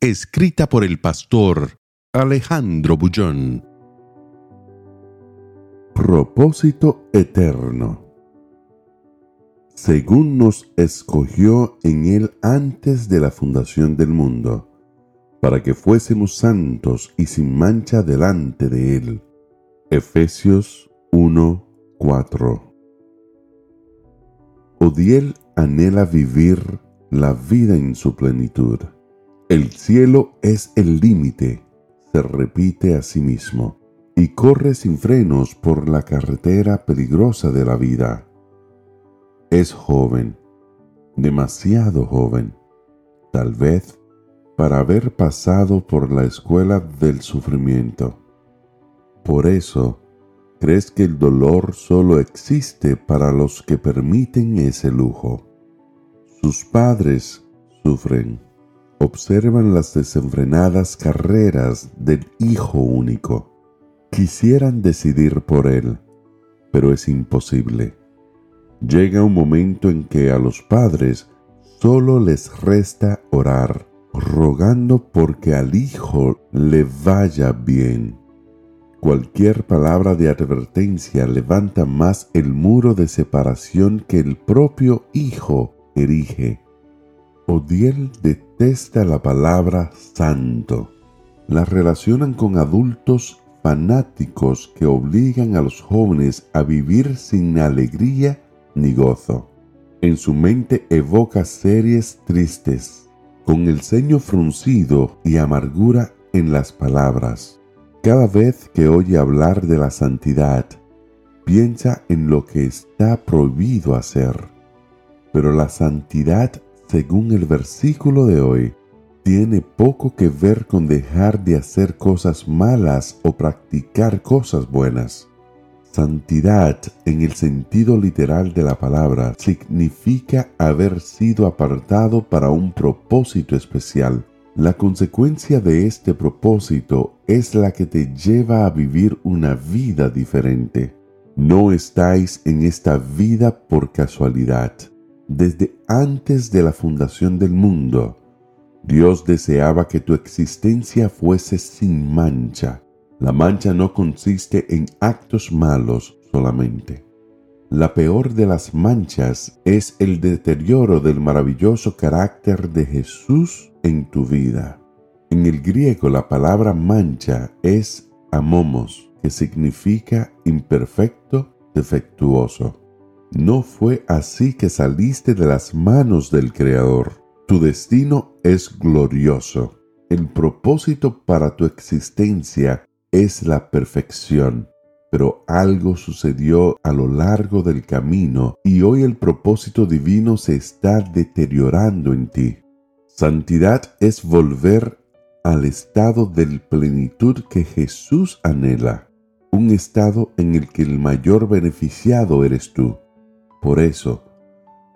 Escrita por el pastor Alejandro Bullón. Propósito eterno. Según nos escogió en Él antes de la fundación del mundo, para que fuésemos santos y sin mancha delante de Él. Efesios 1:4 Odiel anhela vivir la vida en su plenitud. El cielo es el límite, se repite a sí mismo, y corre sin frenos por la carretera peligrosa de la vida. Es joven, demasiado joven, tal vez para haber pasado por la escuela del sufrimiento. Por eso, crees que el dolor solo existe para los que permiten ese lujo. Sus padres sufren observan las desenfrenadas carreras del Hijo único. Quisieran decidir por Él, pero es imposible. Llega un momento en que a los padres solo les resta orar, rogando porque al Hijo le vaya bien. Cualquier palabra de advertencia levanta más el muro de separación que el propio Hijo erige. Odiel detesta la palabra santo. La relacionan con adultos fanáticos que obligan a los jóvenes a vivir sin alegría ni gozo. En su mente evoca series tristes, con el ceño fruncido y amargura en las palabras. Cada vez que oye hablar de la santidad, piensa en lo que está prohibido hacer. Pero la santidad según el versículo de hoy, tiene poco que ver con dejar de hacer cosas malas o practicar cosas buenas. Santidad, en el sentido literal de la palabra, significa haber sido apartado para un propósito especial. La consecuencia de este propósito es la que te lleva a vivir una vida diferente. No estáis en esta vida por casualidad desde antes de la fundación del mundo, Dios deseaba que tu existencia fuese sin mancha. La mancha no consiste en actos malos solamente. La peor de las manchas es el deterioro del maravilloso carácter de Jesús en tu vida. En el griego la palabra mancha es amomos, que significa imperfecto, defectuoso. No fue así que saliste de las manos del Creador. Tu destino es glorioso. El propósito para tu existencia es la perfección. Pero algo sucedió a lo largo del camino y hoy el propósito divino se está deteriorando en ti. Santidad es volver al estado de plenitud que Jesús anhela, un estado en el que el mayor beneficiado eres tú. Por eso,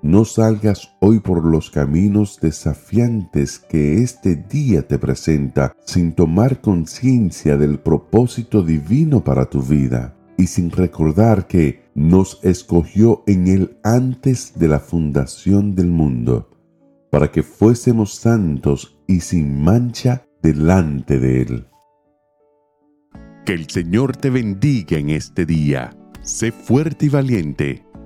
no salgas hoy por los caminos desafiantes que este día te presenta sin tomar conciencia del propósito divino para tu vida y sin recordar que nos escogió en Él antes de la fundación del mundo, para que fuésemos santos y sin mancha delante de Él. Que el Señor te bendiga en este día. Sé fuerte y valiente